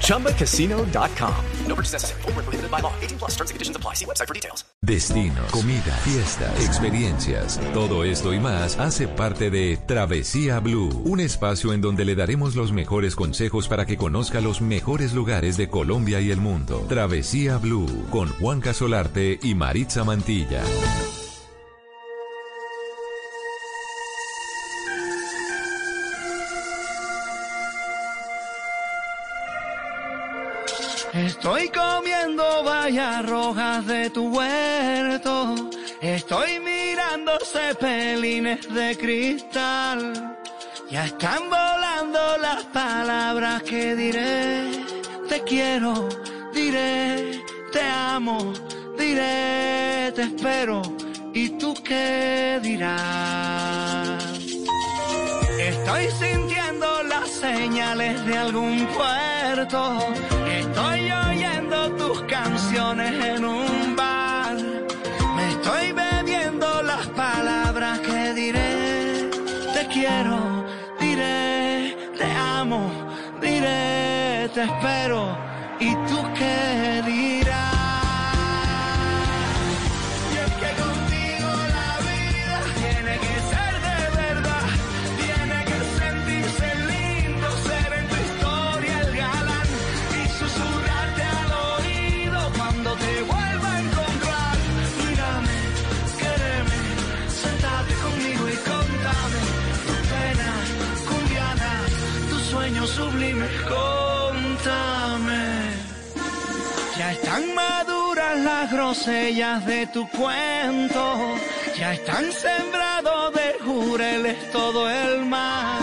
ChumbaCasino.com. No purchase necessary. Full prohibited by law. 18 plus terms and conditions apply. See website for details. Destinos, comida, fiestas, experiencias. Todo esto y más hace parte de Travesía Blue. Un espacio en donde le daremos los mejores consejos para que conozca los mejores lugares de Colombia y el mundo. Travesía Blue con Juan Casolarte y Maritza Mantilla. Estoy comiendo vallas rojas de tu huerto. Estoy mirando cepelines de cristal. Ya están volando las palabras que diré. Te quiero, diré, te amo, diré, te espero. ¿Y tú qué dirás? Estoy sintiendo las señales de algún puerto. Estoy oyendo tus canciones en un bar. Me estoy bebiendo las palabras que diré. Te quiero, diré, te amo, diré, te espero. ¿Y tú qué dirás? Sublimes, contame. Ya están maduras las grosellas de tu cuento, ya están sembrados de jureles todo el mar.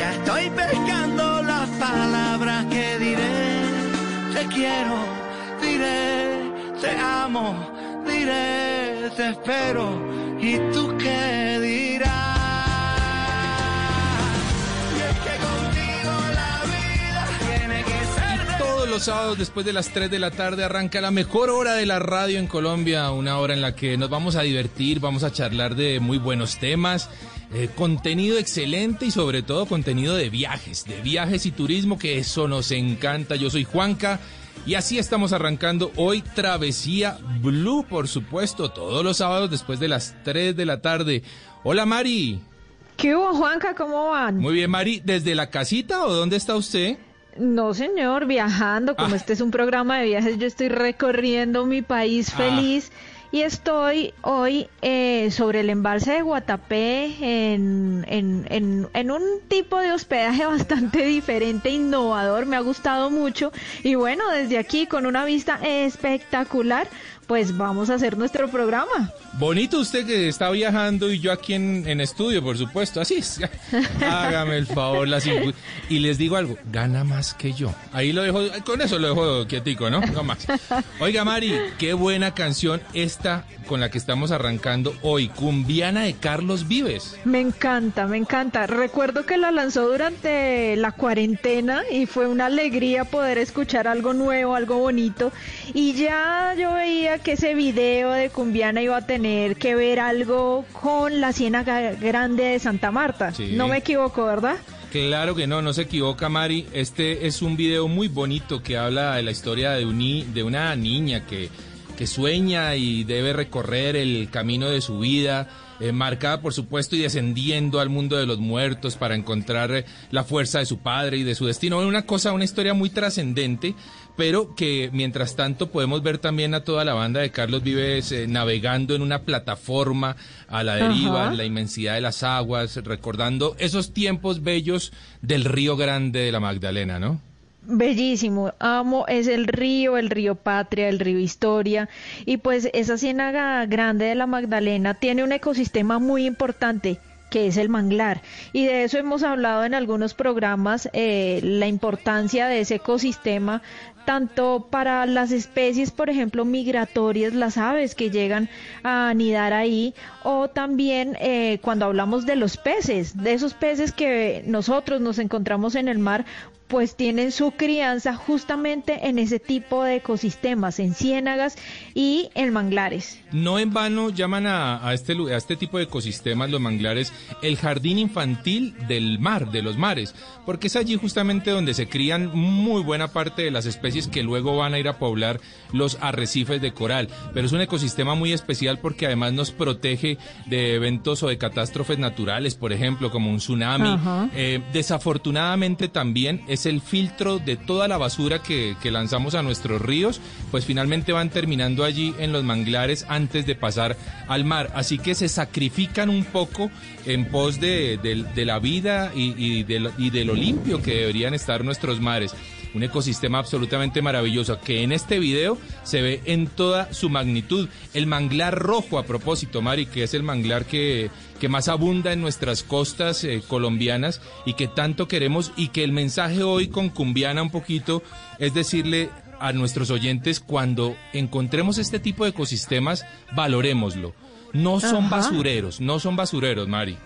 Ya estoy pescando las palabras que diré, te quiero, diré, te amo, diré, te espero, ¿y tú qué dirás? Los sábados después de las 3 de la tarde arranca la mejor hora de la radio en Colombia, una hora en la que nos vamos a divertir, vamos a charlar de muy buenos temas, eh, contenido excelente y sobre todo contenido de viajes, de viajes y turismo, que eso nos encanta. Yo soy Juanca y así estamos arrancando hoy Travesía Blue, por supuesto, todos los sábados después de las 3 de la tarde. Hola Mari. ¿Qué hubo, Juanca? ¿Cómo van? Muy bien, Mari, ¿desde la casita o dónde está usted? No, señor, viajando. Como Ah. este es un programa de viajes, yo estoy recorriendo mi país Ah. feliz y estoy hoy eh, sobre el embalse de Guatapé en, en, en, en un tipo de hospedaje bastante diferente, innovador. Me ha gustado mucho. Y bueno, desde aquí, con una vista espectacular, pues vamos a hacer nuestro programa. Bonito usted que está viajando y yo aquí en, en estudio, por supuesto. Así es. Hágame el favor. las y les digo algo, gana más que yo. Ahí lo dejo, con eso lo dejo quietico, ¿no? No más. Oiga, Mari, qué buena canción esta con la que estamos arrancando hoy. Cumbiana de Carlos Vives. Me encanta, me encanta. Recuerdo que la lanzó durante la cuarentena y fue una alegría poder escuchar algo nuevo, algo bonito. Y ya yo veía que ese video de Cumbiana iba a tener que ver algo con la Ciénaga Grande de Santa Marta. Sí. No me equivoco, ¿verdad? Claro que no, no se equivoca Mari. Este es un video muy bonito que habla de la historia de, un de una niña que, que sueña y debe recorrer el camino de su vida, eh, marcada por supuesto y descendiendo al mundo de los muertos para encontrar eh, la fuerza de su padre y de su destino. Una cosa, una historia muy trascendente, pero que mientras tanto podemos ver también a toda la banda de Carlos Vives eh, navegando en una plataforma a la deriva, Ajá. en la inmensidad de las aguas, recordando esos tiempos bellos del Río Grande de la Magdalena, ¿no? Bellísimo, amo, es el río, el río Patria, el río Historia, y pues esa ciénaga grande de la Magdalena tiene un ecosistema muy importante que es el manglar. Y de eso hemos hablado en algunos programas, eh, la importancia de ese ecosistema, tanto para las especies, por ejemplo, migratorias, las aves que llegan a anidar ahí, o también eh, cuando hablamos de los peces, de esos peces que nosotros nos encontramos en el mar, pues tienen su crianza justamente en ese tipo de ecosistemas, en ciénagas y en manglares. No en vano llaman a, este, este tipo de ecosistemas, los manglares, el jardín infantil del mar, de los mares, porque es allí justamente donde se crían muy buena parte de las especies que luego van a ir a poblar los arrecifes de coral. Pero es un ecosistema muy especial porque además nos protege de eventos o de catástrofes naturales, por ejemplo, como un tsunami. Eh, desafortunadamente también es el filtro de toda la basura que, que lanzamos a nuestros ríos, pues finalmente van terminando allí en los manglares antes de pasar al mar. Así que se sacrifican un poco en pos de, de- de la vida y, y de lo, y de lo limpio que deberían estar nuestros mares. Un ecosistema absolutamente maravilloso que en este video se ve en toda su magnitud. El manglar rojo, a propósito, Mari, que es el manglar que, que más abunda en nuestras costas eh, colombianas y que tanto queremos y que el mensaje hoy con Cumbiana un poquito es decirle a nuestros oyentes cuando encontremos este tipo de ecosistemas, valorémoslo. No son Ajá. basureros, no son basureros, Mari.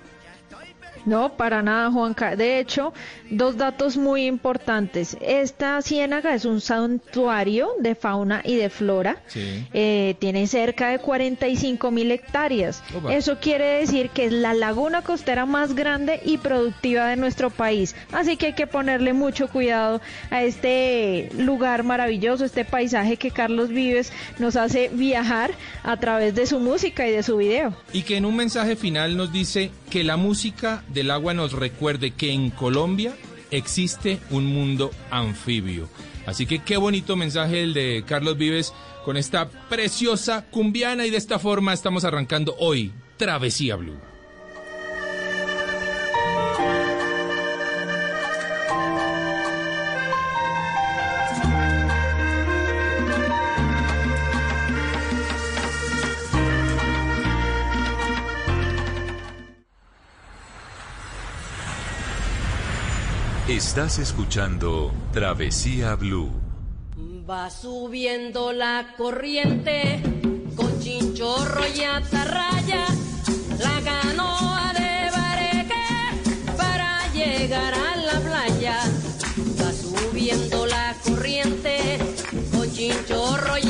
No, para nada, Juanca. De hecho, dos datos muy importantes. Esta ciénaga es un santuario de fauna y de flora. Sí. Eh, tiene cerca de 45 mil hectáreas. Opa. Eso quiere decir que es la laguna costera más grande y productiva de nuestro país. Así que hay que ponerle mucho cuidado a este lugar maravilloso, este paisaje que Carlos Vives nos hace viajar a través de su música y de su video. Y que en un mensaje final nos dice que la música del agua nos recuerde que en Colombia existe un mundo anfibio. Así que qué bonito mensaje el de Carlos Vives con esta preciosa cumbiana y de esta forma estamos arrancando hoy Travesía Blue. Estás escuchando Travesía Blue. Va subiendo la corriente con chinchorro y atarraya, la canoa de bareque para llegar a la playa. Va subiendo la corriente con chinchorro y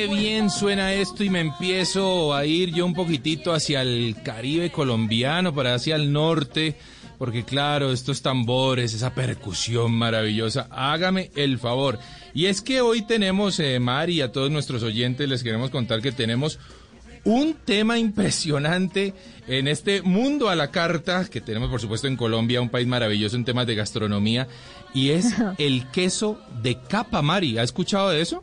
qué bien suena esto y me empiezo a ir yo un poquitito hacia el Caribe colombiano, para hacia el norte, porque claro, estos tambores, esa percusión maravillosa, hágame el favor. Y es que hoy tenemos, eh, Mari, a todos nuestros oyentes les queremos contar que tenemos un tema impresionante en este mundo a la carta que tenemos por supuesto en Colombia, un país maravilloso en temas de gastronomía, y es el queso de capa, Mari. ¿Ha escuchado de eso?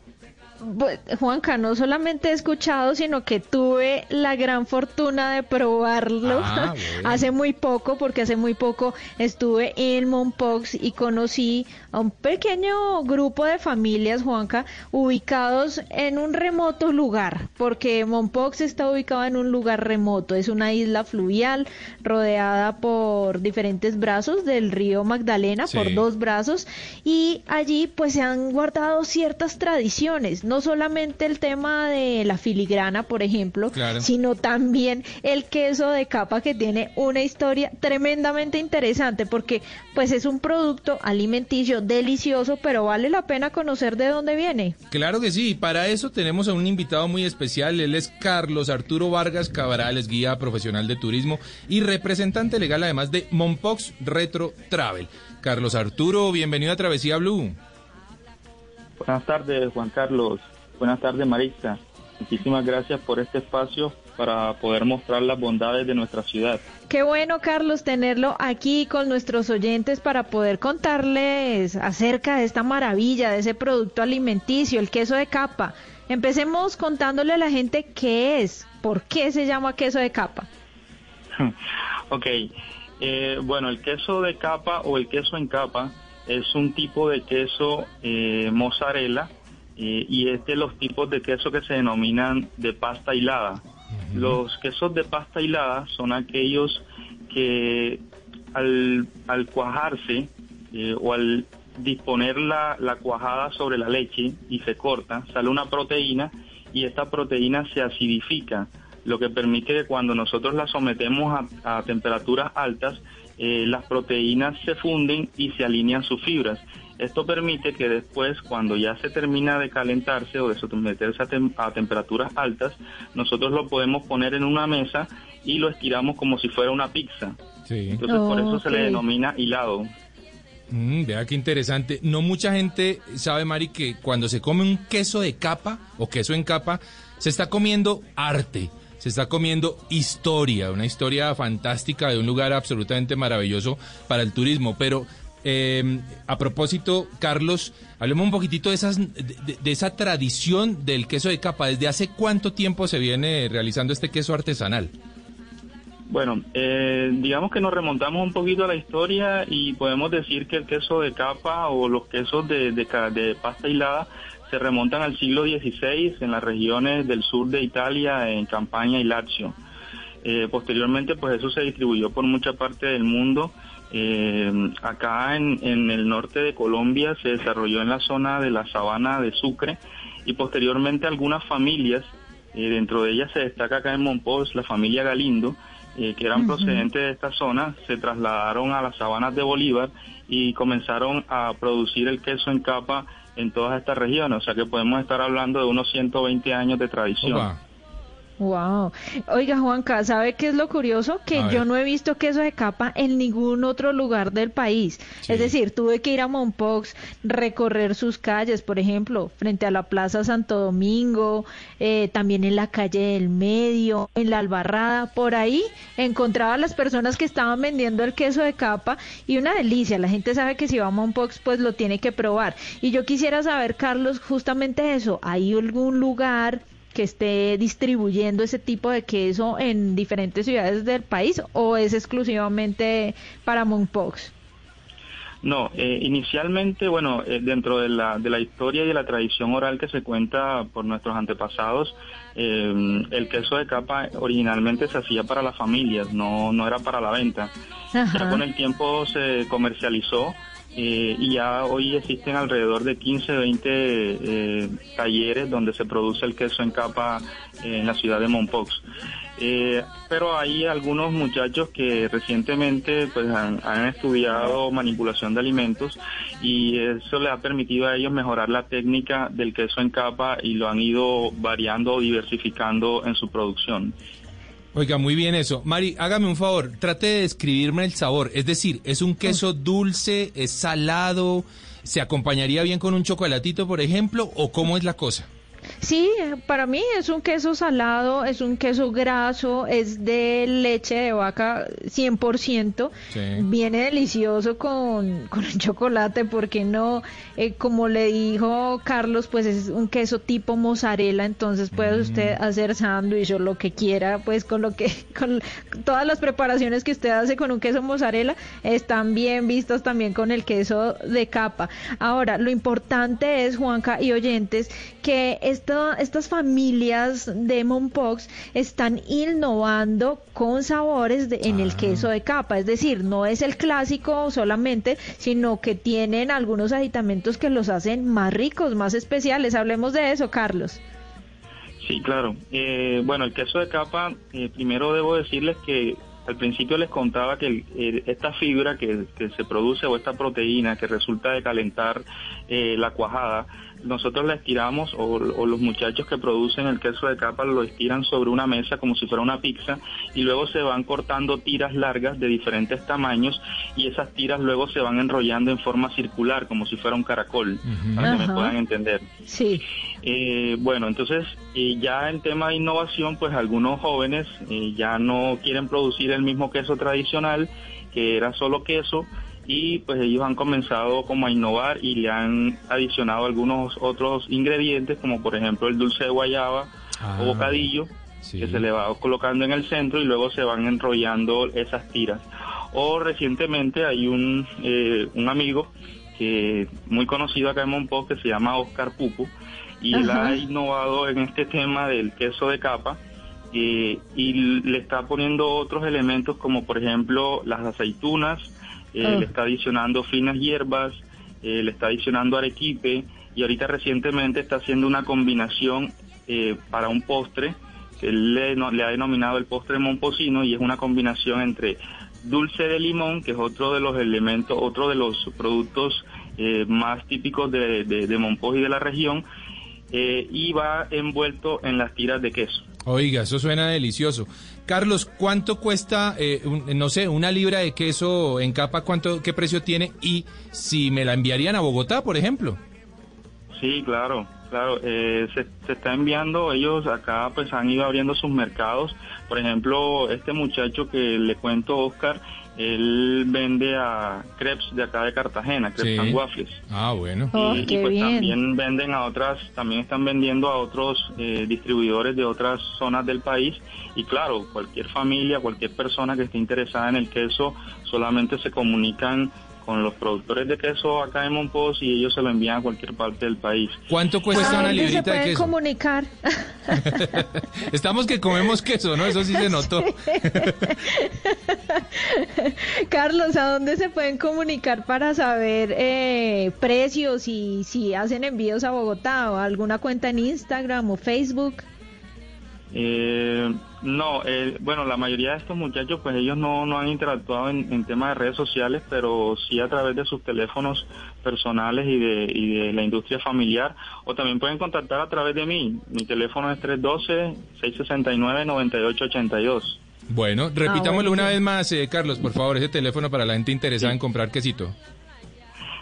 Juanca, no solamente he escuchado, sino que tuve la gran fortuna de probarlo Ah, bueno. hace muy poco, porque hace muy poco estuve en Mompox y conocí a un pequeño grupo de familias, Juanca, ubicados en un remoto lugar, porque Mompox está ubicado en un lugar remoto, es una isla fluvial rodeada por diferentes brazos del río Magdalena, Sí. por dos brazos, y allí pues se han guardado ciertas tradiciones. No solamente el tema de la filigrana, por ejemplo, Claro. sino también el queso de capa que tiene una historia tremendamente interesante porque pues es un producto alimenticio delicioso, pero vale la pena conocer de dónde viene. Claro que sí, y para eso tenemos a un invitado muy especial, él es Carlos Arturo Vargas Cabral, es guía profesional de turismo y representante legal además de Monpox Retro Travel. Carlos Arturo, bienvenido a Travesía Blue. Buenas tardes, Juan Carlos. Buenas tardes, Marista. Muchísimas gracias por este espacio para poder mostrar las bondades de nuestra ciudad. Qué bueno, Carlos, tenerlo aquí con nuestros oyentes para poder contarles acerca de esta maravilla, de ese producto alimenticio, el queso de capa. Empecemos contándole a la gente qué es, por qué se llama queso de capa. ok, eh, bueno, el queso de capa o el queso en capa es un tipo de queso eh, mozzarella eh, y es de los tipos de queso que se denominan de pasta hilada. Los quesos de pasta hilada son aquellos que al, al cuajarse eh, o al disponer la, la cuajada sobre la leche y se corta, sale una proteína y esta proteína se acidifica, lo que permite que cuando nosotros la sometemos a, a temperaturas altas, eh, las proteínas se funden y se alinean sus fibras. Esto permite que después, cuando ya se termina de calentarse o de someterse a, tem- a temperaturas altas, nosotros lo podemos poner en una mesa y lo estiramos como si fuera una pizza. Sí. Entonces, por eso se le denomina hilado. Mm, vea qué interesante. No mucha gente sabe, Mari, que cuando se come un queso de capa o queso en capa, se está comiendo arte, se está comiendo historia, una historia fantástica de un lugar absolutamente maravilloso para el turismo. Pero eh, a propósito, Carlos, hablemos un poquitito de, esas, de, de- esa tradición del queso de capa. ¿Desde hace cuánto tiempo se viene realizando este queso artesanal? Bueno, eh, digamos que nos remontamos un poquito a la historia y podemos decir que el queso de capa o los quesos de, de de pasta hilada se remontan al siglo XVI en las regiones del sur de Italia, en Campania y Lazio. Eh, posteriormente, pues eso se distribuyó por mucha parte del mundo. Eh, acá en, en el norte de Colombia se desarrolló en la zona de la sabana de Sucre y posteriormente algunas familias, eh, dentro de ellas se destaca acá en Monpós la familia Galindo, eh, que eran procedentes de esta zona, se trasladaron a las sabanas de Bolívar y comenzaron a producir el queso en capa en todas estas regiones, o sea que podemos estar hablando de unos 120 años de tradición. Wow. Oiga, Juanca, ¿sabe qué es lo curioso? Que yo no he visto queso de capa en ningún otro lugar del país. Sí. Es decir, tuve que ir a Monpox, recorrer sus calles, por ejemplo, frente a la Plaza Santo Domingo, eh, también en la calle del Medio, en la Albarrada, por ahí encontraba a las personas que estaban vendiendo el queso de capa y una delicia. La gente sabe que si va a Monpox, pues lo tiene que probar. Y yo quisiera saber, Carlos, justamente eso. ¿Hay algún lugar que esté distribuyendo ese tipo de queso en diferentes ciudades del país o es exclusivamente para Monpox? No, eh, inicialmente, bueno, eh, dentro de la, de la historia y de la tradición oral que se cuenta por nuestros antepasados, eh, el queso de capa originalmente se hacía para las familias, no, no era para la venta. Ya con el tiempo se comercializó eh, y ya hoy existen alrededor de 15, 20 eh, talleres donde se produce el queso en capa eh, en la ciudad de Monpox. Pero hay algunos muchachos que recientemente pues han, han estudiado manipulación de alimentos y eso les ha permitido a ellos mejorar la técnica del queso en capa y lo han ido variando o diversificando en su producción. Oiga, muy bien eso. Mari, hágame un favor, trate de describirme el sabor. Es decir, ¿es un queso dulce, es salado? ¿Se acompañaría bien con un chocolatito, por ejemplo? ¿O cómo es la cosa? Sí, para mí es un queso salado, es un queso graso, es de leche de vaca 100%, Sí. viene delicioso con, con el chocolate, porque no? Eh, como le dijo Carlos, pues es un queso tipo mozzarella, entonces puede usted hacer sándwich o lo que quiera, pues con lo que, con todas las preparaciones que usted hace con un queso mozzarella están bien vistas también con el queso de capa. Ahora, lo importante es, Juanca y oyentes, que este esta- estas familias de Mompox están innovando con sabores de- en el queso de capa. Es decir, no es el clásico solamente, sino que tienen algunos aditamentos que los hacen más ricos, más especiales. Hablemos de eso, Carlos. Sí, claro. Eh, bueno, el queso de capa, eh, primero debo decirles que al principio les contaba que el- esta fibra que, que se produce o esta proteína que resulta de calentar eh, la cuajada, nosotros la estiramos o, o los muchachos que producen el queso de capa lo estiran sobre una mesa como si fuera una pizza y luego se van cortando tiras largas de diferentes tamaños y esas tiras luego se van enrollando en forma circular como si fuera un caracol, para que Ajá. me puedan entender. Sí. Eh, bueno, entonces eh, ya en tema de innovación, pues algunos jóvenes eh, ya no quieren producir el mismo queso tradicional, que era solo queso, y pues ellos han comenzado como a innovar y le han adicionado algunos otros ingredientes, como por ejemplo el dulce de guayaba Ah, o bocadillo, sí. que se le va colocando en el centro y luego se van enrollando esas tiras. O recientemente hay un, eh, un amigo que muy conocido acá en Monpó que se llama Oscar Pupo y él ha innovado en este tema del queso de capa eh, y le está poniendo otros elementos como por ejemplo las aceitunas, eh, Ah. le está adicionando finas hierbas, eh, le está adicionando arequipe y ahorita recientemente está haciendo una combinación eh, para un postre que él le, no- le ha denominado el postre momposino y es una combinación entre dulce de limón, que es otro de los elementos, otro de los productos eh, más típicos de, de, de Monpós y de la región, eh, y va envuelto en las tiras de queso. Oiga, eso suena delicioso. Carlos, ¿cuánto cuesta, eh, un- no sé, una libra de queso en capa? ¿Cuánto, qué precio tiene? Y si me la enviarían a Bogotá, por ejemplo. Sí, claro, claro. eh, se, se está enviando, ellos acá pues han ido abriendo sus mercados. Por ejemplo, este muchacho que le cuento, Oscar, él vende a crepes de acá de Cartagena, crepes Sí. and waffles. Ah, bueno. Oh, y, pues bien. también venden a otras, también están vendiendo a otros eh, distribuidores de otras zonas del país y claro, cualquier familia, cualquier persona que esté interesada en el queso, solamente se comunican con los productores de queso acá en Monpós y ellos se lo envían a cualquier parte del país. ¿Cuánto cuesta ¿A una se librita de queso? comunicar? Estamos que comemos queso, ¿no? Eso sí se notó. Carlos, ¿a dónde se pueden comunicar para saber eh, precios y si hacen envíos a Bogotá o alguna cuenta en Instagram o Facebook? Eh, no, eh, bueno, la mayoría de estos muchachos, pues ellos no, no han interactuado en, en temas de redes sociales, pero sí a través de sus teléfonos personales y de, y de la industria familiar, o también pueden contactar a través de mí. Mi teléfono es 312-669-9882. Bueno, repitámoslo una buenísimo. vez más, eh, Carlos, por favor, ese teléfono para la gente interesada en comprar quesito.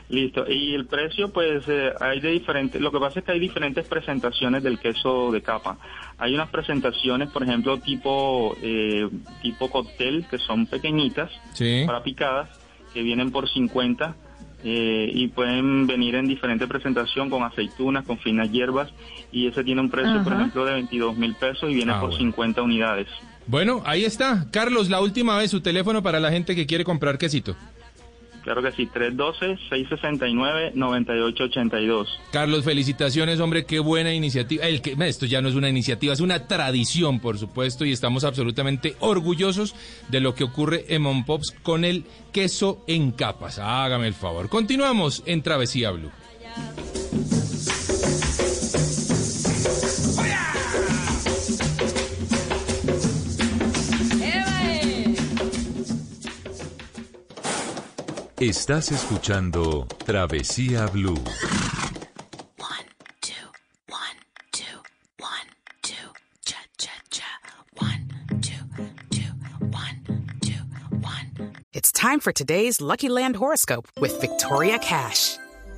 Listo. Y el precio, pues eh, hay de diferentes. Lo que pasa es que hay diferentes presentaciones del queso de capa. Hay unas presentaciones, por ejemplo, tipo eh, tipo cóctel, que son pequeñitas Sí. para picadas, que vienen por 50 eh, y pueden venir en diferente presentación con aceitunas, con finas hierbas y ese tiene un precio, por ejemplo, de 22 mil pesos y viene Ah, por bueno. 50 unidades. Bueno, ahí está. Carlos, la última vez su teléfono para la gente que quiere comprar quesito. Claro que sí, 312-669-9882. Carlos, felicitaciones, hombre, qué buena iniciativa. El que, esto ya no es una iniciativa, es una tradición, por supuesto, y estamos absolutamente orgullosos de lo que ocurre en Monpops con el queso en capas. Hágame el favor. Continuamos en Travesía Blue. Estás escuchando Travesía Blue. One, two, one, two, one, two, cha cha cha. One, two, two, one, two, one. It's time for today's Lucky Land horoscope with Victoria Cash.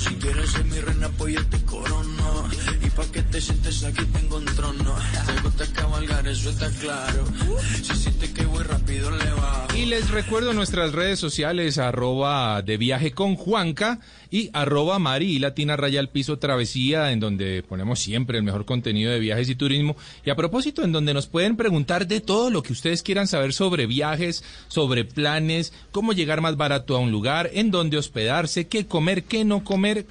Si quieres ser mi reina, pues yo te corono. Y pa' que te sientes aquí tengo un trono. Y les recuerdo nuestras redes sociales, arroba de viaje con Juanca y arroba Mari Latina Raya al Piso Travesía, en donde ponemos siempre el mejor contenido de viajes y turismo. Y a propósito, en donde nos pueden preguntar de todo lo que ustedes quieran saber sobre viajes, sobre planes, cómo llegar más barato a un lugar, en dónde hospedarse, qué comer, qué no comer,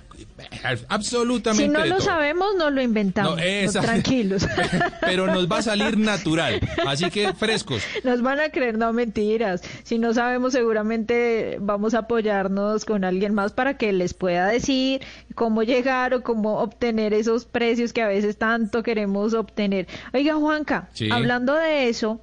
absolutamente Si no lo todo. sabemos, no lo inventamos. No, esa- Tranquilos. Pero nos va a salir natural, así que frescos. Nos van a creer, no mentiras. Si no sabemos, seguramente vamos a apoyarnos con alguien más para que les pueda decir cómo llegar o cómo obtener esos precios que a veces tanto queremos obtener. Oiga, Juanca, Sí. hablando de eso,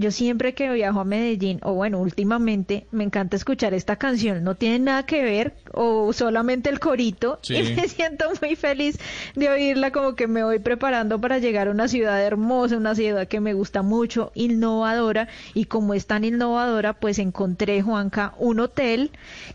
yo siempre que viajo a Medellín, o bueno, últimamente, me encanta escuchar esta canción. No tiene nada que ver, o solamente el corito, Sí. y me siento muy feliz de oírla, como que me voy preparando para llegar a una ciudad hermosa, una ciudad que me gusta mucho, innovadora, y como es tan innovadora, pues encontré, Juanca, un hotel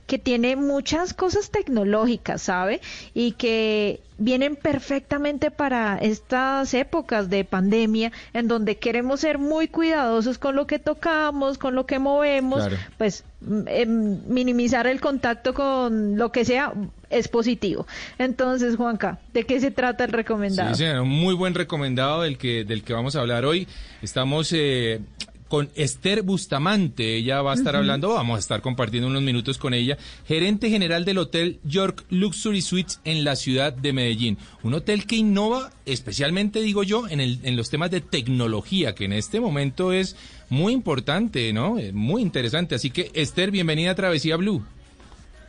que tiene muchas cosas tecnológicas, ¿sabe? Y que vienen perfectamente para estas épocas de pandemia en donde queremos ser muy cuidadosos con lo que tocamos, con lo que movemos, Claro. pues mm, em, minimizar el contacto con lo que sea es positivo. Entonces, Juanca, ¿de qué se trata el recomendado? Sí, señor, un muy buen recomendado del que, del que vamos a hablar hoy. Estamos eh, con Esther Bustamante, ella va a estar hablando, vamos a estar compartiendo unos minutos con ella, gerente general del Hotel York Luxury Suites en la ciudad de Medellín. Un hotel que innova, especialmente digo yo, en, el, en los temas de tecnología, que en este momento es muy importante, ¿no? Eh, Muy interesante. Así que, Esther, bienvenida a Travesía Blue.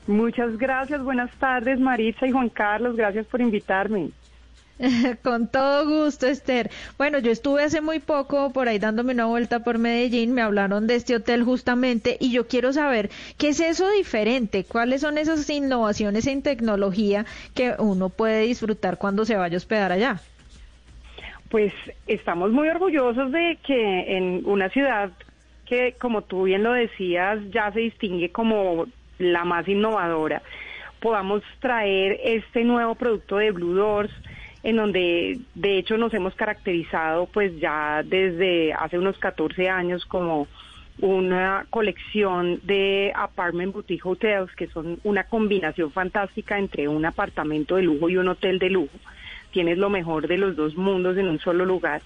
Muchas gracias, buenas tardes Maritza y Juan Carlos, gracias por invitarme. Con todo gusto, Esther. Bueno, yo estuve hace muy poco por ahí dándome una vuelta por Medellín, me hablaron de este hotel justamente y yo quiero saber qué es eso diferente, cuáles son esas innovaciones en tecnología que uno puede disfrutar cuando se vaya a hospedar allá. Pues estamos muy orgullosos de que en una ciudad que, como tú bien lo decías, ya se distingue como la más innovadora, podamos traer este nuevo producto de Blue Doors, en donde de hecho nos hemos caracterizado pues ya desde hace unos 14 años como una colección de apartment boutique hotels que son una combinación fantástica entre un apartamento de lujo y un hotel de lujo. Tienes lo mejor de los dos mundos en un solo lugar.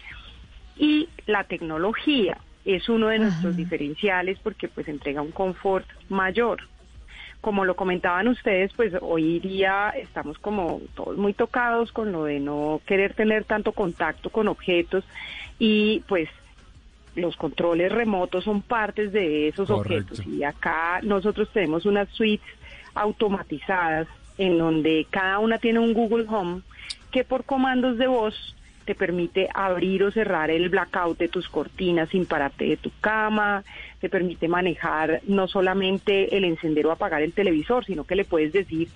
Y la tecnología es uno de nuestros diferenciales porque pues entrega un confort mayor. Como lo comentaban ustedes, pues hoy día estamos como todos muy tocados con lo de no querer tener tanto contacto con objetos y pues los controles remotos son partes de esos Correcto. objetos y acá nosotros tenemos unas suites automatizadas en donde cada una tiene un Google Home que por comandos de voz te permite abrir o cerrar el blackout de tus cortinas sin pararte de tu cama, te permite manejar no solamente el encender o apagar el televisor, sino que le puedes decir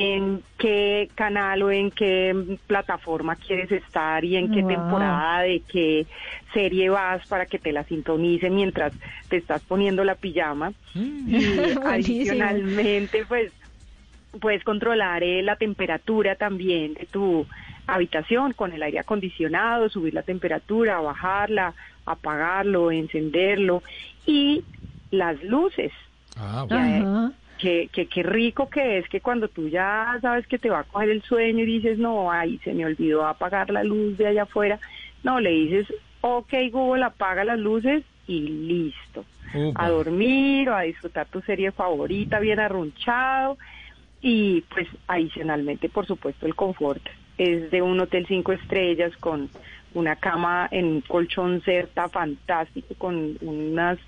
en qué canal o en qué plataforma quieres estar y en qué Wow. temporada de qué serie vas para que te la sintonice mientras te estás poniendo la pijama. Y Buenísimo. adicionalmente, pues puedes controlar eh, la temperatura también de tu habitación con el aire acondicionado, subir la temperatura, bajarla, apagarlo, encenderlo y las luces. Ah, Que, Ajá. que, que, qué rico que es que cuando tú ya sabes que te va a coger el sueño y dices, no, ay, se me olvidó apagar la luz de allá afuera, no, le dices, ok, Google, apaga las luces y listo. Upa. A dormir o a disfrutar tu serie favorita, bien arrunchado. Y pues adicionalmente, por supuesto, el confort es de un hotel cinco estrellas con una cama en un colchón certa fantástico con unas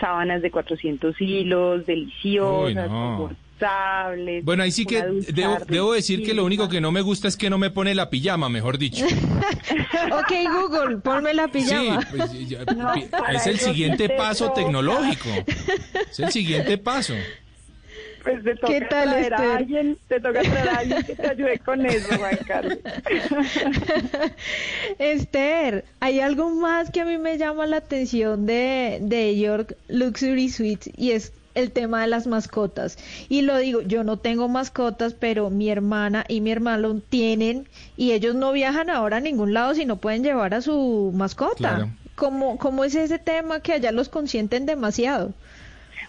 sábanas de 400 hilos, deliciosas, Uy, no. confortables. Bueno, ahí sí que debo, debo decir que lo único que no me gusta es que no me pone la pijama, mejor dicho. Ok, Google, ponme la pijama. Sí, pues, ya- No, es el siguiente te paso tecnológico. Es el siguiente paso. Pues te toca ¿Qué tal, traer a Esther? alguien, te toca traer a alguien que te ayude con eso, Juan Carlos. Esther, hay algo más que a mí me llama la atención de, de York Luxury Suites y es el tema de las mascotas. Y lo digo, yo no tengo mascotas, pero mi hermana y mi hermano tienen y ellos no viajan ahora a ningún lado si no pueden llevar a su mascota. Claro. ¿Cómo, ¿Cómo es ese tema que allá los consienten demasiado?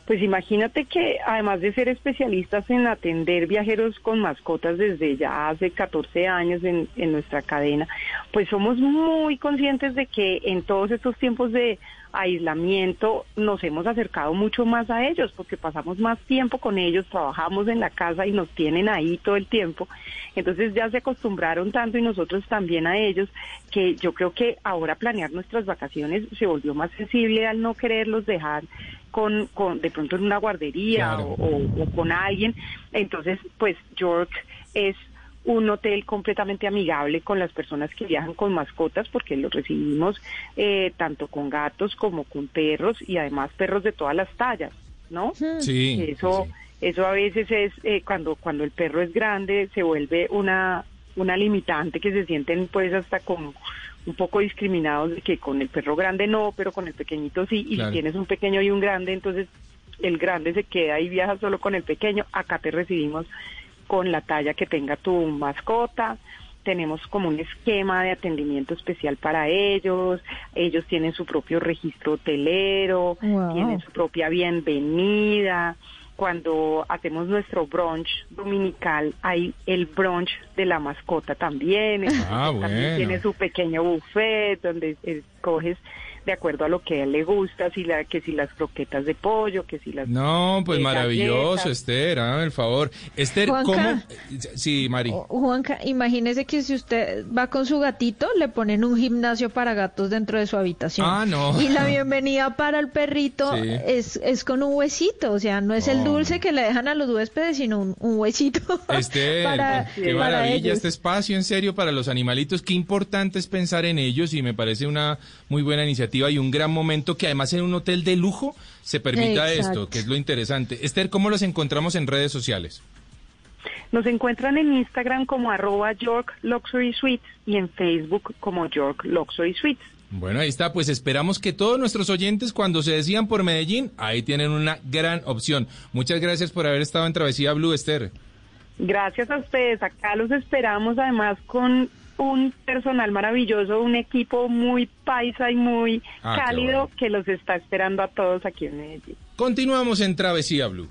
Pues imagínate que además de ser especialistas en atender viajeros con mascotas desde ya hace 14 años en, en nuestra cadena, pues somos muy conscientes de que en todos estos tiempos de aislamiento nos hemos acercado mucho más a ellos porque pasamos más tiempo con ellos, trabajamos en la casa y nos tienen ahí todo el tiempo. Entonces ya se acostumbraron tanto y nosotros también a ellos que yo creo que ahora planear nuestras vacaciones se volvió más sensible al no quererlos dejar con, con de pronto en una guardería Claro. o, o- o con alguien. Entonces, pues York es un hotel completamente amigable con las personas que viajan con mascotas porque los recibimos eh, tanto con gatos como con perros y además perros de todas las tallas, ¿no? Sí. Eso, sí. eso a veces es eh, cuando cuando el perro es grande se vuelve una una limitante que se sienten pues hasta como un poco discriminados de que con el perro grande no, pero con el pequeñito sí y Claro. si tienes un pequeño y un grande entonces el grande se queda y viaja solo con el pequeño. Acá te recibimos con la talla que tenga tu mascota. Tenemos como un esquema de atendimiento especial para ellos. Ellos tienen su propio registro hotelero, Wow. tienen su propia bienvenida. Cuando hacemos nuestro brunch dominical, hay el brunch de la mascota también. Ah, también bueno. tiene su pequeño buffet donde escoges de acuerdo a lo que a él le gusta, si la, que si las croquetas de pollo, que si las... No, pues eh, maravilloso, galletas. Esther, hágame el favor. Esther, Juanca. ¿cómo? Sí, Mari. O- Juanca, imagínese que si usted va con su gatito, le ponen un gimnasio para gatos dentro de su habitación. Ah, no. Y la bienvenida para el perrito Sí. es, es con un huesito, o sea, no es el dulce que le dejan a los huéspedes, sino un, un huesito. Esther, para, qué para maravilla ellos. este espacio, en serio, para los animalitos. Qué importante es pensar en ellos y me parece una muy buena iniciativa y un gran momento que además en un hotel de lujo se permita Exacto. esto, que es lo interesante. Esther, ¿cómo los encontramos en redes sociales? Nos encuentran en Instagram como arroba York Luxury Suites y en Facebook como York Luxury Suites. Bueno, ahí está, pues esperamos que todos nuestros oyentes cuando se decían por Medellín, ahí tienen una gran opción. Muchas gracias por haber estado en Travesía Blue, Esther. Gracias a ustedes. Acá los esperamos además con un personal maravilloso, un equipo muy paisa y muy Ah, cálido bueno. que los está esperando a todos aquí en Medellín. Continuamos en Travesía Blue.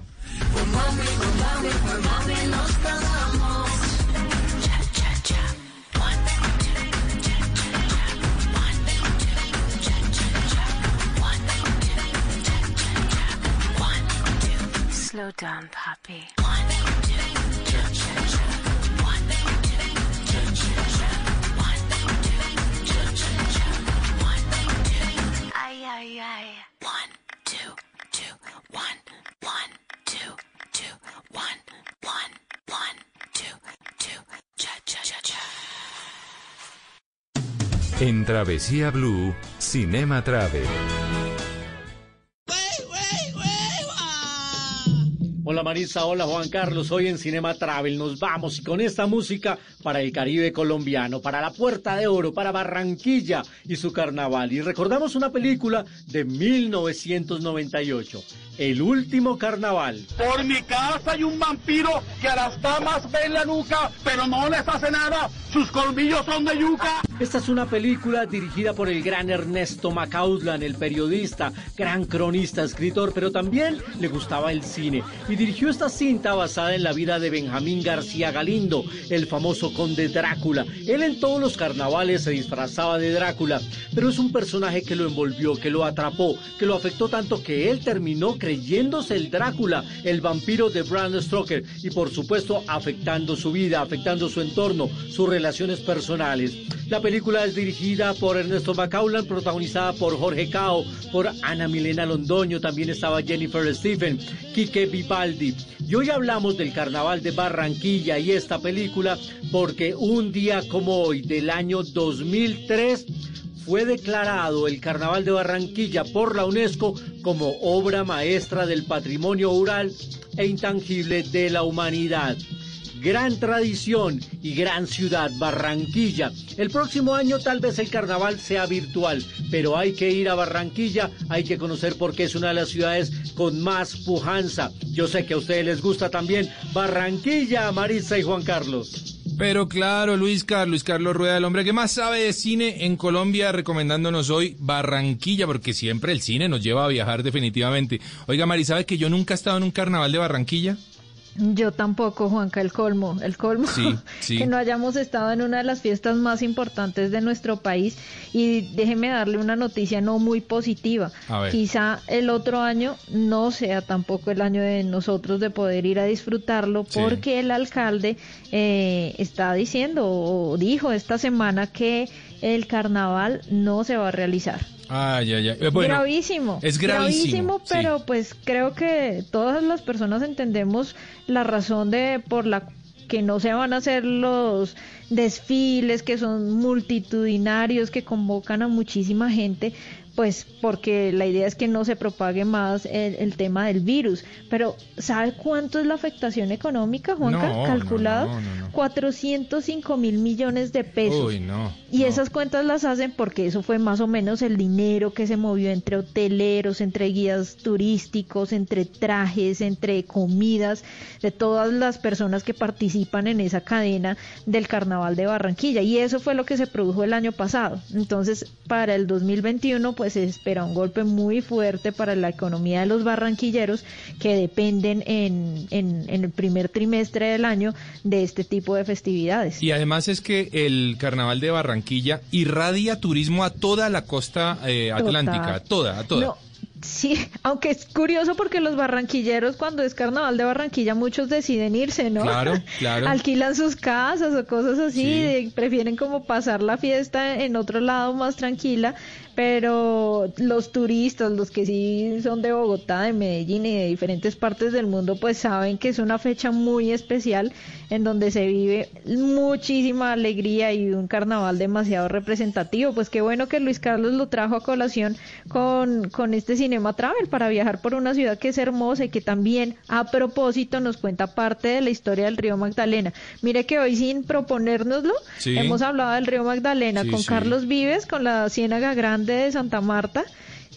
Slow down, Poppy. Ay, ay. One, two, two, one, one, two, two, one, one, one, two, two, cha, cha, cha, cha. En Travesía Blue, Cinema Travel. Hola Marisa, hola Juan Carlos, hoy en Cinema Travel nos vamos y con esta música para el Caribe colombiano, para la Puerta de Oro, para Barranquilla y su carnaval. Y recordamos una película de 1998, El último carnaval. Por mi casa hay un vampiro que a las damas ve en la nuca, pero no les hace nada. Sus colmillos son de yuca. Esta es una película dirigida por el gran Ernesto Macauslan, el periodista, gran cronista, escritor, pero también le gustaba el cine. Y dirigió esta cinta basada en la vida de Benjamín García Galindo, el famoso conde Drácula. Él en todos los carnavales se disfrazaba de Drácula, pero es un personaje que lo envolvió, que lo atrapó, que lo afectó tanto que él terminó creyéndose el Drácula, el vampiro de Bram Stoker, y por supuesto afectando su vida, afectando su entorno, sus relaciones personales. La película es dirigida por Ernesto Bacaulan, protagonizada por Jorge Cao, por Ana Milena Londoño, también estaba Jennifer Stephen, Quique Vivaldi. Y hoy hablamos del Carnaval de Barranquilla y esta película porque un día como hoy del año 2003 fue declarado el Carnaval de Barranquilla por la UNESCO como obra maestra del patrimonio oral e intangible de la humanidad. Gran tradición y gran ciudad, Barranquilla. El próximo año tal vez el carnaval sea virtual, pero hay que ir a Barranquilla, hay que conocer por qué es una de las ciudades con más pujanza. Yo sé que a ustedes les gusta también Barranquilla, Marisa y Juan Carlos. Pero claro, Luis Carlos, Carlos Rueda, el hombre que más sabe de cine en Colombia, recomendándonos hoy Barranquilla, porque siempre el cine nos lleva a viajar definitivamente. Oiga, Mari, ¿sabe que yo nunca he estado en un carnaval de Barranquilla? Yo tampoco, Juanca, el colmo, el colmo, Sí, sí. que no hayamos estado en una de las fiestas más importantes de nuestro país y déjeme darle una noticia no muy positiva. Quizá el otro año no sea tampoco el año de nosotros de poder ir a disfrutarlo Sí. porque el alcalde eh, está diciendo o dijo esta semana que el carnaval no se va a realizar. Ay, ay, ay. Bueno, gravísimo. Es gravísimo. sí. pero pues creo que todas las personas entendemos la razón de por la que no se van a hacer los desfiles que son multitudinarios que convocan a muchísima gente pues porque la idea es que no se propague más el, el tema del virus. Pero ¿sabe cuánto es la afectación económica, Juanca? No, Calculado no, no, no. 405 mil millones de pesos. Uy, no. Y esas cuentas las hacen porque eso fue más o menos el dinero que se movió entre hoteleros, entre guías turísticos, entre trajes, entre comidas, de todas las personas que participan en esa cadena del Carnaval de Barranquilla. Y eso fue lo que se produjo el año pasado. Entonces, para el 2021, pues se espera un golpe muy fuerte para la economía de los barranquilleros que dependen en, en, en el primer trimestre del año de este tipo de festividades. Y además es que el carnaval de Barranquilla irradia turismo a toda la costa eh, atlántica, a toda, a toda. No, sí, aunque es curioso porque los barranquilleros cuando es carnaval de Barranquilla muchos deciden irse, ¿no? Claro, claro. Alquilan sus casas o cosas así, Sí. de- prefieren como pasar la fiesta en otro lado más tranquila, pero los turistas, los que sí son de Bogotá, de Medellín y de diferentes partes del mundo, pues saben que es una fecha muy especial en donde se vive muchísima alegría y un carnaval demasiado representativo. Pues qué bueno que Luis Carlos lo trajo a colación con, con este Cinema Travel para viajar por una ciudad que es hermosa y que también a propósito nos cuenta parte de la historia del río Magdalena. Mire que hoy sin proponérnoslo, Sí. hemos hablado del río Magdalena Sí, con sí. Carlos Vives, con la Ciénaga Grande de Santa Marta,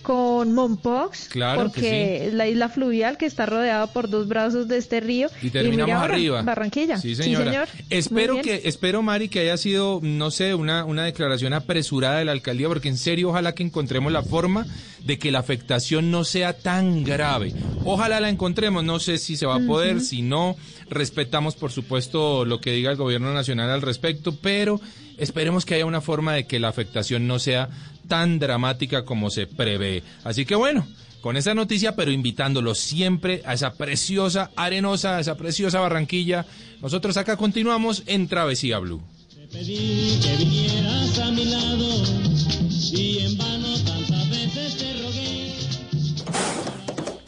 con Mompox, Claro que porque es la isla fluvial que está rodeada por dos brazos de este río. Y terminamos arriba. Barranquilla. Sí, señora. señor. Espero que, espero, Mari, que haya sido, no sé, una, una declaración apresurada de la alcaldía, porque en serio, ojalá que encontremos la forma de que la afectación no sea tan grave. Ojalá la encontremos, no sé si se va a poder, si no, respetamos, por supuesto, lo que diga el gobierno nacional al respecto, pero esperemos que haya una forma de que la afectación no sea tan dramática como se prevé. Así que bueno, con esa noticia, pero invitándolos siempre a esa preciosa arenosa, a esa preciosa Barranquilla. Nosotros acá continuamos en Travesía Blue. pedí que vinieras a mi lado y en vano tantas veces te rogué.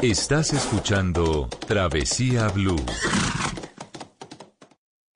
Estás escuchando Travesía Blue.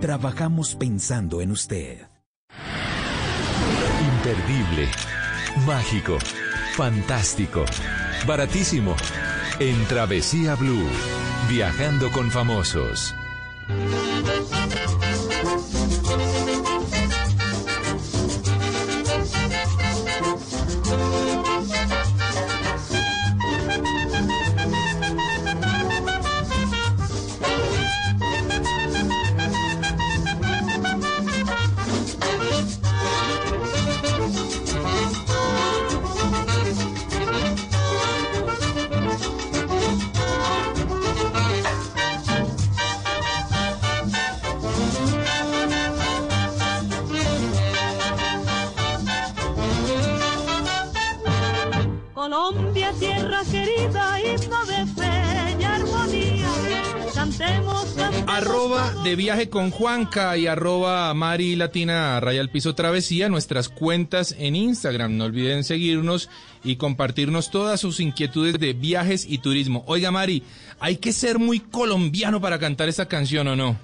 Trabajamos pensando en usted. Imperdible, mágico, fantástico, baratísimo, en Travesía Blue, viajando con famosos. De viaje con Juanca y arroba Mari Latina Raya Piso Travesía, nuestras cuentas en Instagram. No olviden seguirnos y compartirnos todas sus inquietudes de viajes y turismo. Oiga, Mari, hay que ser muy colombiano para cantar esta canción o no?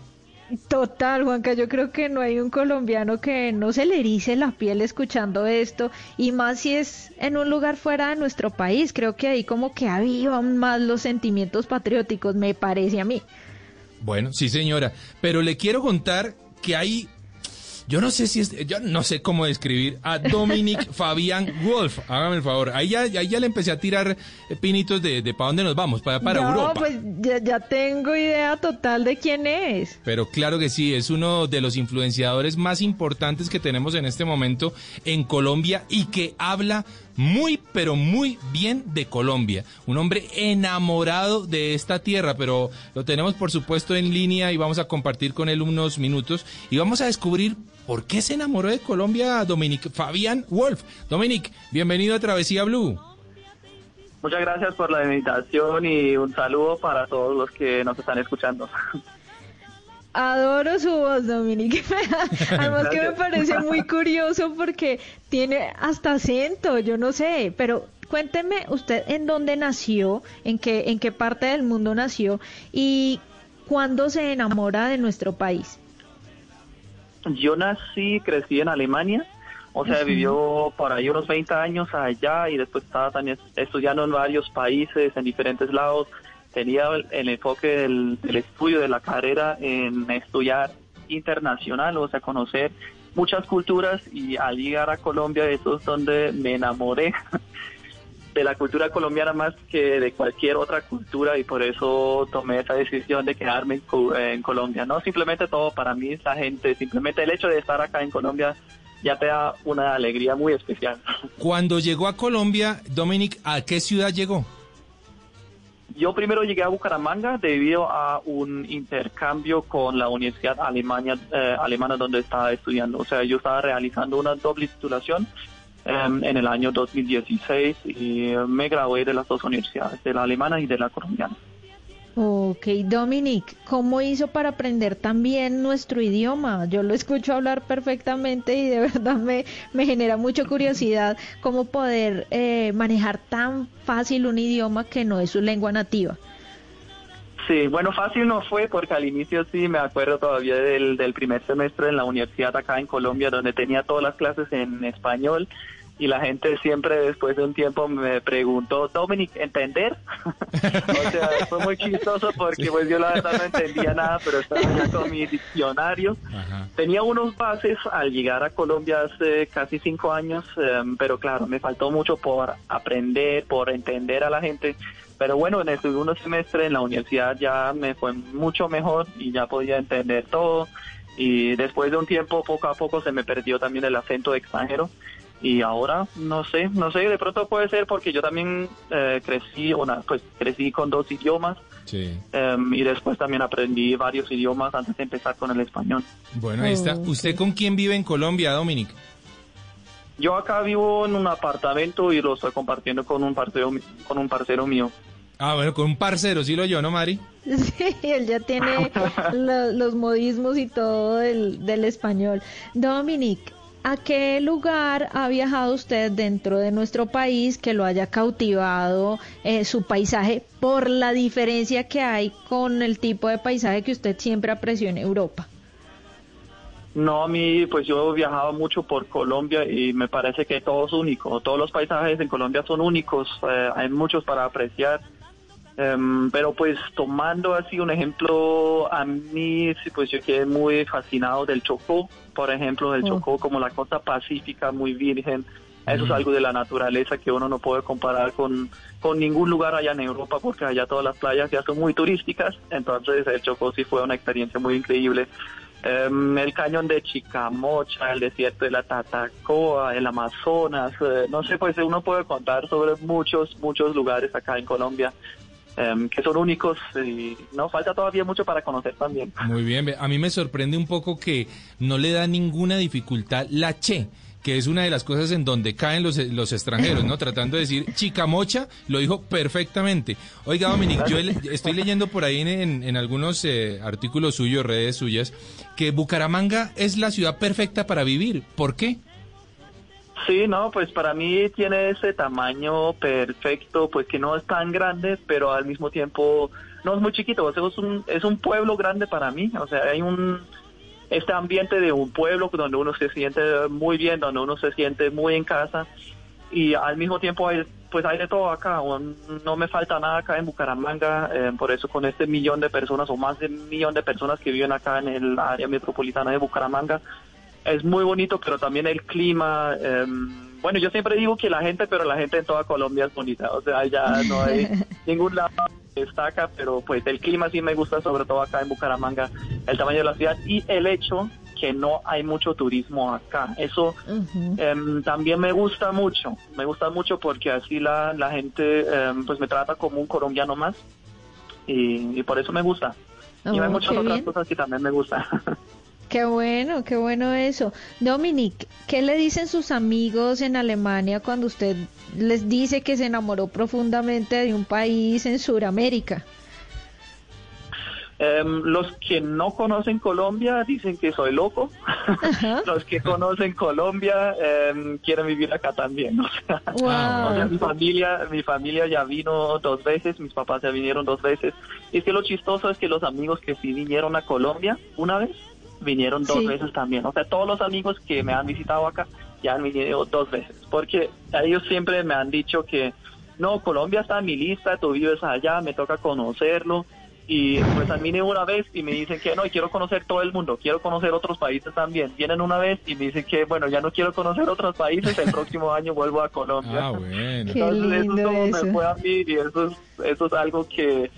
Total, Juanca, yo creo que no hay un colombiano que no se le erice la piel escuchando esto, y más si es en un lugar fuera de nuestro país, creo que ahí como que avivan más los sentimientos patrióticos, me parece a mí. Bueno, sí señora, pero le quiero contar que hay, yo no sé si es, yo no sé cómo describir a Dominic Fabián Wolf, hágame el favor, ahí ya, ahí ya le empecé a tirar eh, pinitos de, de para dónde nos vamos, para, para no, Europa. pues ya, ya tengo idea total de quién es. Pero claro que sí, es uno de los influenciadores más importantes que tenemos en este momento en Colombia y que habla muy, pero muy bien de Colombia. Un hombre enamorado de esta tierra, pero lo tenemos por supuesto en línea y vamos a compartir con él unos minutos y vamos a descubrir por qué se enamoró de Colombia Dominic Fabián Wolf. Dominic, bienvenido a Travesía Blue. Muchas gracias por la invitación y un saludo para todos los que nos están escuchando. Adoro su voz, Dominique. Además que me parece muy curioso porque tiene hasta acento, yo no sé, pero cuénteme usted en dónde nació, en qué, en qué parte del mundo nació y cuándo se enamora de nuestro país. Yo nací y crecí en Alemania, o sea, vivió por ahí unos 20 años allá y después estaba también estudiando en varios países, en diferentes lados. Tenía el, enfoque del, estudio de la carrera en estudiar internacional, o sea, conocer muchas culturas y al llegar a Colombia, eso es donde me enamoré de la cultura colombiana más que de cualquier otra cultura y por eso tomé esa decisión de quedarme en, en Colombia. No simplemente todo para mí es la gente, simplemente el hecho de estar acá en Colombia ya te da una alegría muy especial. Cuando llegó a Colombia, Dominic, ¿a qué ciudad llegó? Yo primero llegué a Bucaramanga debido a un intercambio con la Universidad Alemania, eh, Alemana donde estaba estudiando. O sea, yo estaba realizando una doble titulación em, en el año 2016 y me gradué de las dos universidades, de la alemana y de la colombiana. Ok, Dominic, ¿cómo hizo para aprender también nuestro idioma? Yo lo escucho hablar perfectamente y de verdad me, me genera mucha curiosidad cómo poder eh, manejar tan fácil un idioma que no es su lengua nativa. Sí, bueno, fácil no fue porque al inicio sí me acuerdo todavía del, del primer semestre en la universidad acá en Colombia donde tenía todas las clases en español y la gente siempre después de un tiempo me preguntó, Dominic, ¿entender? o sea, fue muy chistoso porque pues yo la verdad no entendía nada, pero estaba ya con mi diccionario. Tenía unos bases al llegar a Colombia hace casi cinco años, em, pero claro, me faltó mucho por aprender, por entender a la gente. Pero bueno, en el segundo semestre en la universidad ya me fue mucho mejor y ya podía entender todo. Y después de un tiempo, poco a poco, se me perdió también el acento extranjero. Y ahora, no sé, no sé, de pronto puede ser porque yo también eh, crecí, una, pues crecí con dos idiomas. Sí. em, y después también aprendí varios idiomas antes de empezar con el español. Bueno, ahí está. ¿Usted con quién vive en Colombia, Dominic? Yo acá vivo en un apartamento y lo estoy compartiendo con un parcero, mi- con un parcero mío. Ah, bueno, con un parcero, sí lo yo, ¿no, Mari? Sí, él ya tiene lo- los modismos y todo del, del español. Dominic, ¿a qué lugar ha viajado usted dentro de nuestro país que lo haya cautivado eh, su paisaje por la diferencia que hay con el tipo de paisaje que usted siempre apreció en Europa? No, a mí, pues yo he viajado mucho por Colombia y me parece que todo es único. Todos los paisajes en Colombia son únicos, eh, hay muchos para apreciar. Em, pero pues tomando así un ejemplo, a mí pues yo quedé muy fascinado del Chocó, por ejemplo, del Oh. Chocó como la costa pacífica, muy virgen. Eso es Mm. algo de la naturaleza que uno no puede comparar con, con ningún lugar allá en Europa porque allá todas las playas ya son muy turísticas. Entonces el Chocó sí fue una experiencia muy increíble. Em, el cañón de Chicamocha, el desierto de la Tatacoa, el Amazonas, eh, no sé, pues uno puede contar sobre muchos, muchos lugares acá en Colombia em, que son únicos y no falta todavía mucho para conocer también. Muy bien, a mí me sorprende un poco que no le da ninguna dificultad la che que es una de las cosas en donde caen los, los extranjeros, ¿no? Tratando de decir chicamocha, lo dijo perfectamente. Oiga, Dominic, yo estoy leyendo por ahí en, en- en algunos eh, artículos suyos, redes suyas, que Bucaramanga es la ciudad perfecta para vivir. ¿Por qué? Sí, no, pues para mí tiene ese tamaño perfecto, pues que no es tan grande, pero al mismo tiempo no es muy chiquito, o sea, es un, es un pueblo grande para mí, o sea, hay un este ambiente de un pueblo donde uno se siente muy bien, donde uno se siente muy en casa y al mismo tiempo hay, pues hay de todo acá, no me falta nada acá en Bucaramanga, eh, por eso con este millón de personas o más de un millón de personas que viven acá en el área metropolitana de Bucaramanga, es muy bonito, pero también el clima. eh, bueno, yo siempre digo que la gente, pero la gente en toda Colombia es bonita. O sea, ya no hay ningún lado que destaca, pero pues el clima sí me gusta, sobre todo acá en Bucaramanga, el tamaño de la ciudad y el hecho que no hay mucho turismo acá. Eso em, también me gusta mucho. Me gusta mucho porque así la, la gente em, pues me trata como un colombiano más y, y por eso me gusta. y Oh, hay muchas qué otras bien. cosas que también me gustan. Qué bueno, qué bueno eso. Dominic, ¿qué le dicen sus amigos en Alemania cuando usted les dice que se enamoró profundamente de un país en Sudamérica? Em, los que no conocen Colombia dicen que soy loco. los que conocen Colombia em, quieren vivir acá también. O sea, o sea, mi familia, mi familia ya vino dos veces, mis papás ya vinieron dos veces. Y es que lo chistoso es que los amigos que sí vinieron a Colombia una vez, vinieron dos Sí. veces también. O sea, todos los amigos que me han visitado acá ya han venido dos veces. Porque ellos siempre me han dicho que no, Colombia está en mi lista, tú vives allá, me toca conocerlo. Y pues a mí vienen una vez y me dicen que no, y quiero conocer todo el mundo, quiero conocer otros países también. Vienen una vez y me dicen que, bueno, ya no quiero conocer otros países, el próximo año vuelvo a Colombia. Ah, bueno. Qué Entonces, eso es lindo como eso. me fue a mí y eso es, eso es algo que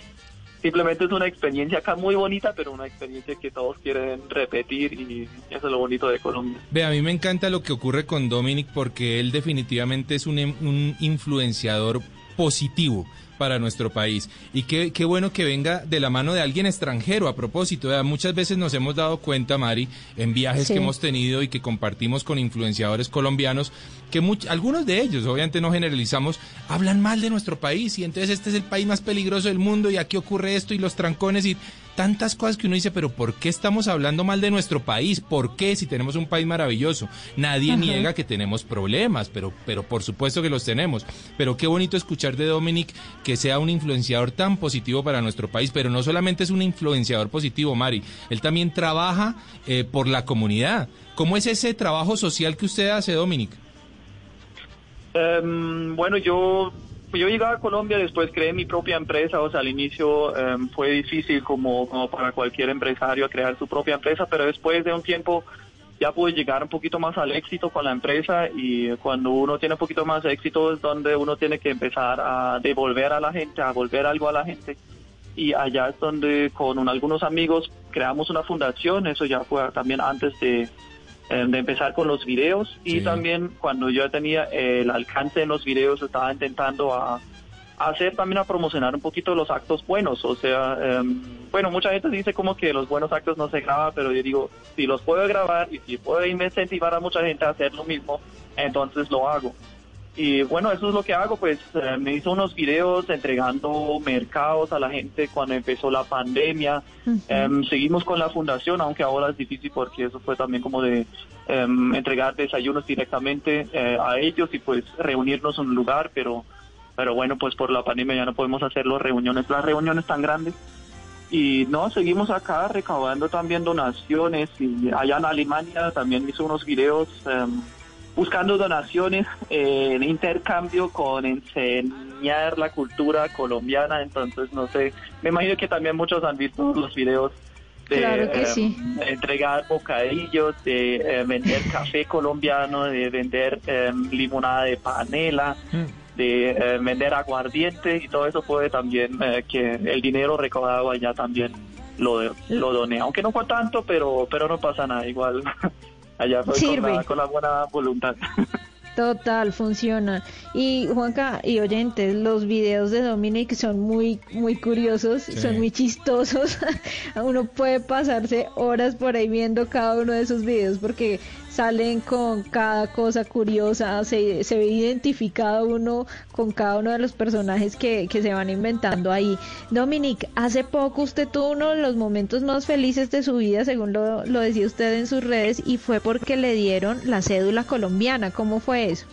simplemente es una experiencia acá muy bonita, pero una experiencia que todos quieren repetir y eso es lo bonito de Colombia. Ve, a mí me encanta lo que ocurre con Dominic porque él definitivamente es un, em- un influenciador positivo para nuestro país. Y qué, qué bueno que venga de la mano de alguien extranjero. A propósito, ¿verdad? muchas veces nos hemos dado cuenta, Mari, en viajes Sí. que hemos tenido y que compartimos con influenciadores colombianos, que much- algunos de ellos, obviamente no generalizamos, hablan mal de nuestro país y entonces este es el país más peligroso del mundo y aquí ocurre esto y los trancones y tantas cosas que uno dice, pero ¿por qué estamos hablando mal de nuestro país? ¿Por qué si tenemos un país maravilloso? Nadie Ajá. niega que tenemos problemas, pero, pero por supuesto que los tenemos. Pero qué bonito escuchar de Dominic que sea un influenciador tan positivo para nuestro país, pero no solamente es un influenciador positivo, Mari, él también trabaja eh, por la comunidad. ¿Cómo es ese trabajo social que usted hace, Dominic? Em, bueno, yo yo llegué a Colombia, después creé mi propia empresa, o sea, al inicio em, fue difícil como, como para cualquier empresario crear su propia empresa, pero después de un tiempo ya pude llegar un poquito más al éxito con la empresa y cuando uno tiene un poquito más de éxito es donde uno tiene que empezar a devolver a la gente, a volver algo a la gente. Y allá es donde con un- algunos amigos creamos una fundación, eso ya fue también antes de, de empezar con los videos y también cuando yo tenía el alcance en los videos estaba intentando a, a hacer también a promocionar un poquito los actos buenos, o sea, em, bueno, mucha gente dice como que los buenos actos no se graban, pero yo digo, si los puedo grabar y si puedo incentivar a mucha gente a hacer lo mismo, entonces lo hago. Y bueno, eso es lo que hago, pues eh, me hizo unos videos entregando mercados a la gente cuando empezó la pandemia. Em, seguimos con la fundación, aunque ahora es difícil porque eso fue también como de em, entregar desayunos directamente eh, a ellos y pues reunirnos en un lugar, pero, pero bueno, pues por la pandemia ya no podemos hacer las reuniones, las reuniones tan grandes. Y no, seguimos acá recaudando también donaciones y allá en Alemania también hice unos videos em, buscando donaciones eh, en intercambio con dañar la cultura colombiana, entonces no sé, me imagino que también muchos han visto los videos de Claro que eh, sí. entregar bocadillos, de eh, vender café colombiano, de vender eh, limonada de panela, de eh, vender aguardiente y todo eso puede también eh, que el dinero recaudado allá también lo, lo done, aunque no fue tanto, pero pero no pasa nada, igual allá fue con Sirve. la, con la buena voluntad. Total, funciona. Y Juanca y oyentes, los videos de Dominic son muy, muy curiosos, Sí. son muy chistosos. uno puede pasarse horas por ahí viendo cada uno de esos videos porque salen con cada cosa curiosa, se, se ve identificado uno con cada uno de los personajes que, que se van inventando ahí. Dominic, hace poco usted tuvo uno de los momentos más felices de su vida, según lo, lo decía usted en sus redes, y fue porque le dieron la cédula colombiana. ¿Cómo fue eso?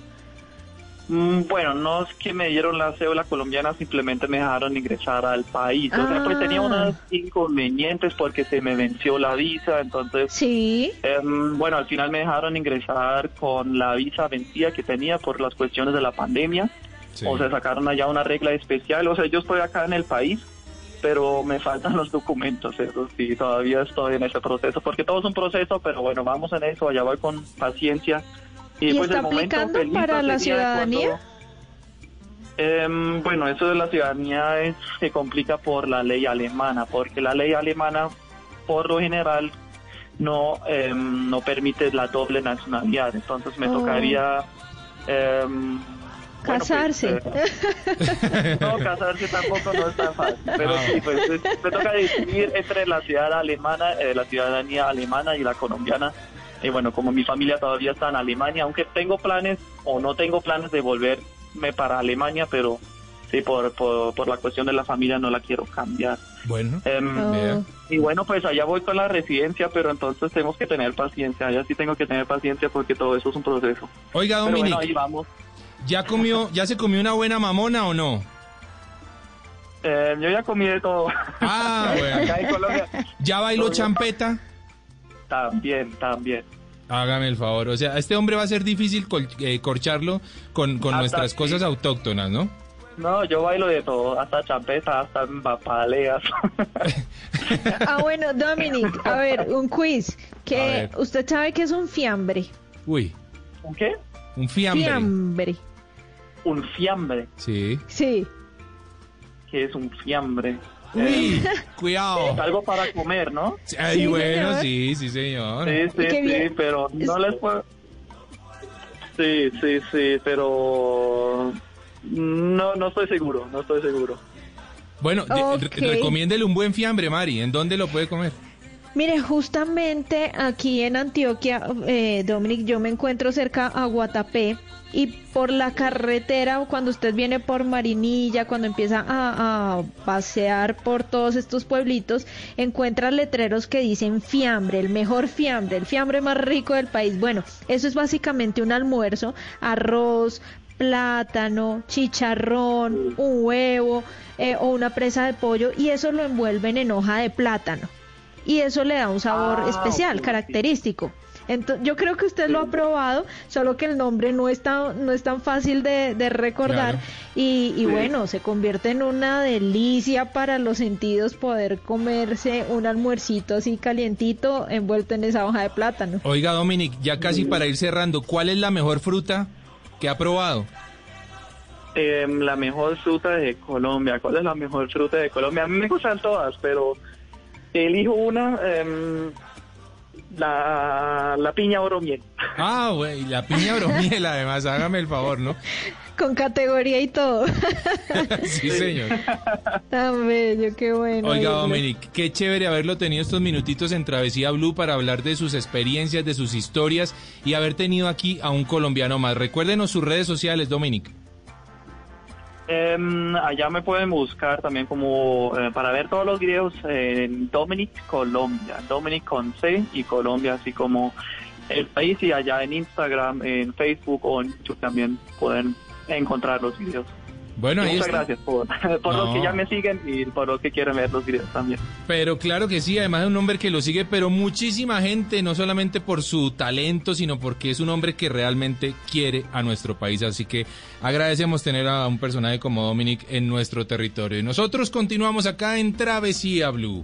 Mm, Bueno, no es que me dieron la cédula colombiana, simplemente me dejaron ingresar al país. O sea, pues tenía Ah. unos inconvenientes porque se me venció la visa, entonces... Sí. em, bueno, al final me dejaron ingresar con la visa vencida que tenía por las cuestiones de la pandemia. O sea, sacaron allá una regla especial. O sea, yo estoy acá en el país, pero me faltan los documentos, eso sí, todavía estoy en ese proceso, porque todo es un proceso, pero bueno, vamos en eso, allá voy con paciencia. ¿Y, pues, está aplicando para la ciudadanía? cuando- Em, bueno, eso de la ciudadanía es- se complica por la ley alemana, porque la ley alemana, por lo general, no em, no permite la doble nacionalidad. Entonces me Oh. tocaría em, bueno, pues, Casarse. eh, no, casarse tampoco no es tan fácil, pero sí, pues es- me toca decidir entre la ciudad alemana, eh, la ciudadanía alemana y la colombiana. Y bueno, como mi familia todavía está en Alemania, aunque tengo planes o no tengo planes de volverme para Alemania, pero sí, por, por, por la cuestión de la familia no la quiero cambiar. Bueno, Em, y bueno, pues allá voy con la residencia, pero entonces tenemos que tener paciencia. Allá sí tengo que tener paciencia porque todo eso es un proceso. Oiga, Pero bueno, Dominic, ahí vamos. ¿ya comió, ya se comió una buena mamona o no? Eh, yo ya comí de todo. Ah, bueno. Acá en Colombia. ¿Ya bailó champeta? También, también. Hágame el favor, o sea, a este hombre va a ser difícil col- eh, corcharlo con, con nuestras sí. cosas autóctonas, ¿no? No, yo bailo de todo, hasta champeta, hasta paleas. Ah, bueno, Dominic, a ver, un quiz. Que ver. usted sabe que es un fiambre. Uy, ¿Un qué? un fiambre. Fiambre. Un fiambre. Sí. Sí. ¿Qué es un fiambre? Uy, Es cuidado. algo para comer, ¿no? Ay, Sí, bueno, señor. sí, sí, señor. Sí, sí, sí, bien. pero no Es- les puedo... Sí, sí, sí, pero... No, no estoy seguro, no estoy seguro. Bueno, recomiéndele un buen fiambre, Mari. ¿En dónde lo puede comer? Mire, justamente aquí en Antioquia, eh, Dominic, yo me encuentro cerca a Guatapé y por la carretera, cuando usted viene por Marinilla, cuando empieza a, pasear por todos estos pueblitos, encuentra letreros que dicen fiambre, el mejor fiambre, el fiambre más rico del país. Bueno, eso es básicamente un almuerzo, arroz, plátano, chicharrón, un huevo eh, o una presa de pollo y eso lo envuelven en hoja de plátano y eso le da un sabor Ah, especial, característico. Entonces, yo creo que usted lo ha probado, solo que el nombre no es tan, no es tan fácil de, de recordar Claro. y, y Sí. bueno, se convierte en una delicia para los sentidos poder comerse un almuercito así calientito envuelto en esa hoja de plátano. Oiga, Dominic, ya casi para ir cerrando, ¿cuál es la mejor fruta que ha probado? Em, la mejor fruta de Colombia. ¿Cuál es la mejor fruta de Colombia? A mí me gustan todas, pero elijo una, em, la, la piña oro miel. Ah, güey, la piña bromiel, además, hágame el favor, ¿no? Con categoría y todo. sí, señor. Tan bello, qué bueno. Oiga. Dominic, qué chévere haberlo tenido estos minutitos en Travesía Blue para hablar de sus experiencias, de sus historias y haber tenido aquí a un colombiano más. Recuérdenos sus redes sociales, Dominic. Em, allá me pueden buscar también como eh, para ver todos los videos en Dominic Colombia, Dominic con C y Colombia, así como el país y allá en Instagram, en Facebook o en YouTube también pueden encontrar los videos. Bueno, muchas está. gracias por, por No. los que ya me siguen y por los que quieren ver los videos también. Pero claro que sí, además es un hombre que lo sigue, pero muchísima gente, no solamente por su talento, sino porque es un hombre que realmente quiere a nuestro país. Así que agradecemos tener a un personaje como Dominic en nuestro territorio. Y nosotros continuamos acá en Travesía Blue.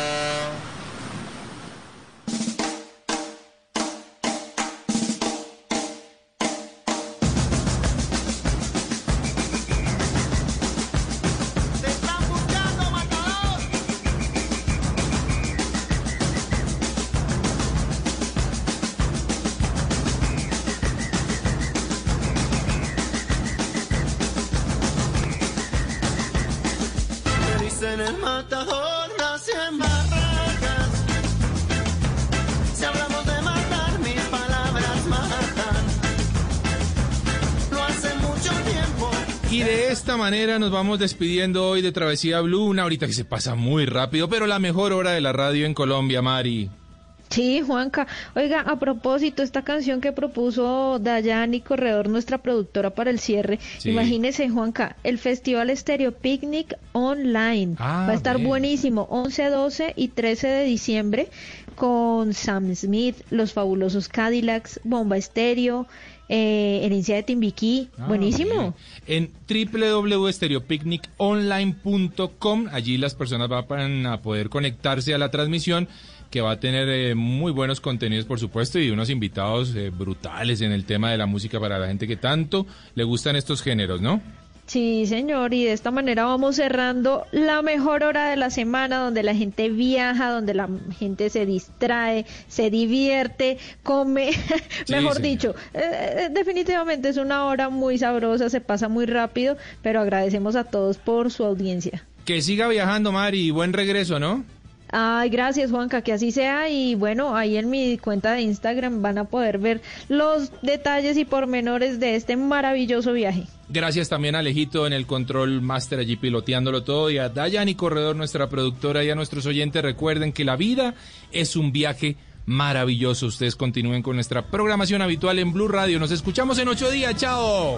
Manera nos vamos despidiendo hoy de Travesía Blue, una horita que se pasa muy rápido, pero la mejor hora de la radio en Colombia, Mari. Sí, Juanca. Oiga, a propósito, esta canción que propuso Dayani Corredor, nuestra productora para el cierre, Sí. imagínese, Juanca, el Festival Estéreo Picnic Online. Ah, Va a estar bien. buenísimo, 11, 12 y 13 de diciembre, con Sam Smith, Los Fabulosos Cadillacs, Bomba Estéreo, eh, Herencia de Timbiquí. Ah, buenísimo. En www.stereopicniconline.com, allí las personas van a poder conectarse a la transmisión que va a tener eh, muy buenos contenidos, por supuesto, y unos invitados eh, brutales en el tema de la música para la gente que tanto le gustan estos géneros, ¿no? Sí, señor, y de esta manera vamos cerrando la mejor hora de la semana donde la gente viaja, donde la gente se distrae, se divierte, come, Sí, mejor señor. dicho, eh, eh, definitivamente es una hora muy sabrosa, se pasa muy rápido, pero agradecemos a todos por su audiencia. Que siga viajando, Mari, y buen regreso, ¿no? Ay, gracias Juanca, que así sea y bueno, ahí en mi cuenta de Instagram van a poder ver los detalles y pormenores de este maravilloso viaje. Gracias también a Alejito en el control master allí piloteándolo todo y a Dayani Corredor, nuestra productora y a nuestros oyentes. Recuerden que la vida es un viaje maravilloso. Ustedes continúen con nuestra programación habitual en Blue Radio. Nos escuchamos en ocho días. Chao.